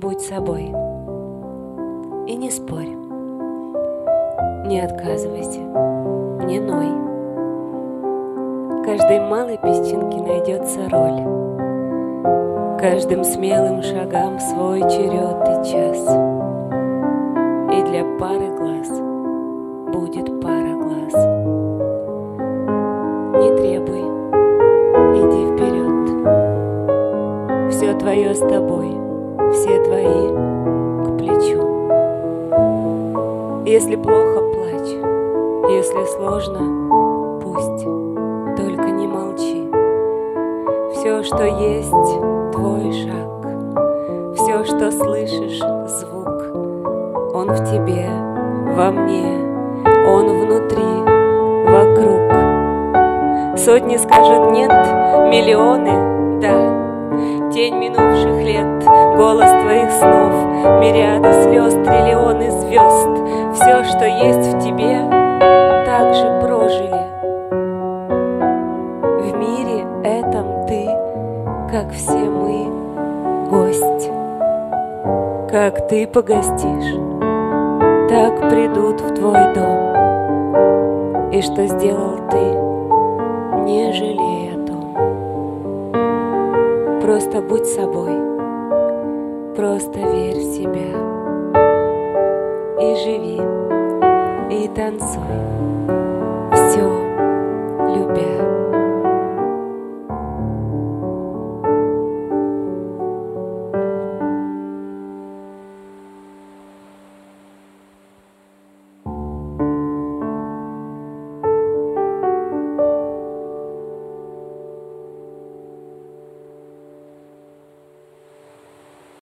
будь собой. И не спорь. Не отказывайся, не ной. Каждой малой песчинке найдется роль. Каждым смелым шагам свой черед и час. И для пары глаз будет пара глаз. Не требуй, иди вперед. Все твое с тобой, Если плохо, плачь, если сложно, пусть, только не молчи. Все, что есть, твой шаг, все, что слышишь, звук, он в тебе, во мне, он внутри, вокруг. Сотни скажут нет, миллионы, да. Тень минувших лет, голос твоих снов, Мириады слез, триллионы звезд, Все, что есть в тебе, так же прожили. В мире этом ты, как все мы, гость. Как ты погостишь, так придут в твой дом. И что сделал ты, не жалей о том. Просто будь собой, просто верь в себя. И живи, танцуй, все любя.